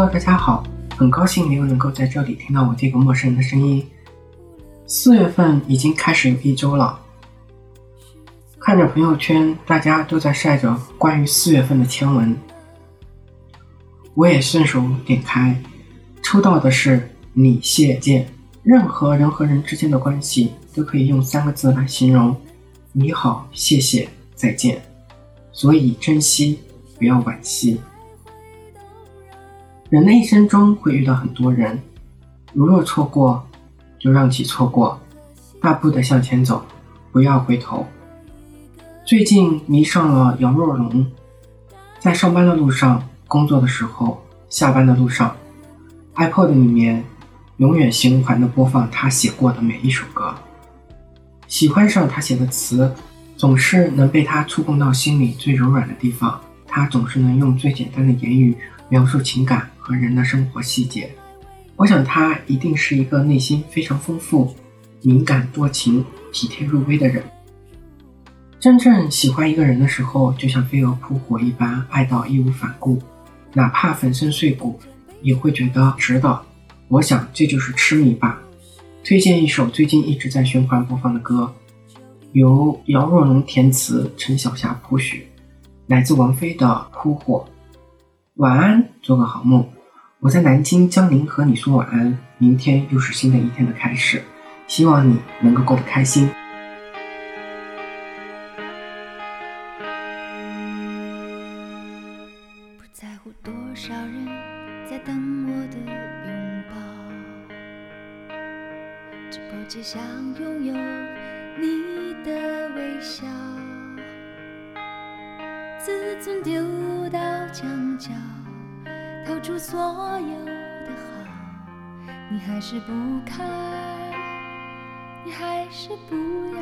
Hello，大家好很高兴你又能够在这里听到我这个陌生人的声音。四月份已经开始有一周了，看着朋友圈，大家都在晒着关于四月份的签文，我也顺手点开，抽到的是“你谢见”。任何人和人之间的关系都可以用三个字来形容：你好，谢谢，再见。所以珍惜，不要惋惜。人的一生中会遇到很多人，如若错过，就让其错过，大步的向前走，不要回头。最近迷上了杨若龙，在上班的路上、工作的时候、下班的路上，iPod 里面永远循环的播放他写过的每一首歌。喜欢上他写的词，总是能被他触碰到心里最柔软的地方。他总是能用最简单的言语描述情感。和人的生活细节，我想他一定是一个内心非常丰富、敏感多情、体贴入微的人。真正喜欢一个人的时候，就像飞蛾扑火一般，爱到义无反顾，哪怕粉身碎骨，也会觉得值得。我想这就是痴迷吧。推荐一首最近一直在循环播放的歌，由姚若龙填词，陈小霞谱曲，来自王菲的《扑火》。晚安，做个好梦。我在南京江宁和你说晚安，明天又是新的一天的开始，希望你能够过得开心。不在乎多少人在等我的拥抱，只不只想拥有你的微笑，自尊丢到墙角。投出所有的好，你还是不看，你还是不要。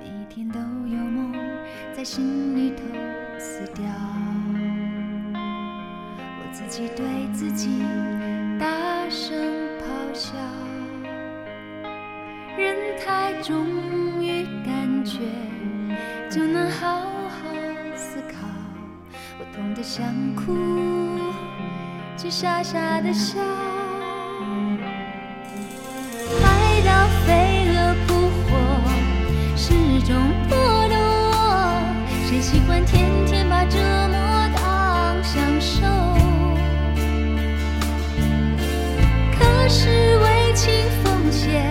每天都有梦在心里头死掉，我自己对自己大声咆哮。人太重于感觉，就能好。痛得想哭，却傻傻的笑。爱到飞蛾扑火，始终不懂我。谁喜欢天天把折磨当享受？可是为情奉献，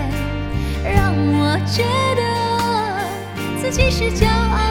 让我觉得自己是骄傲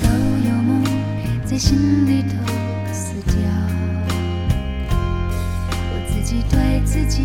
都有梦。在心里头死掉，我自己对自己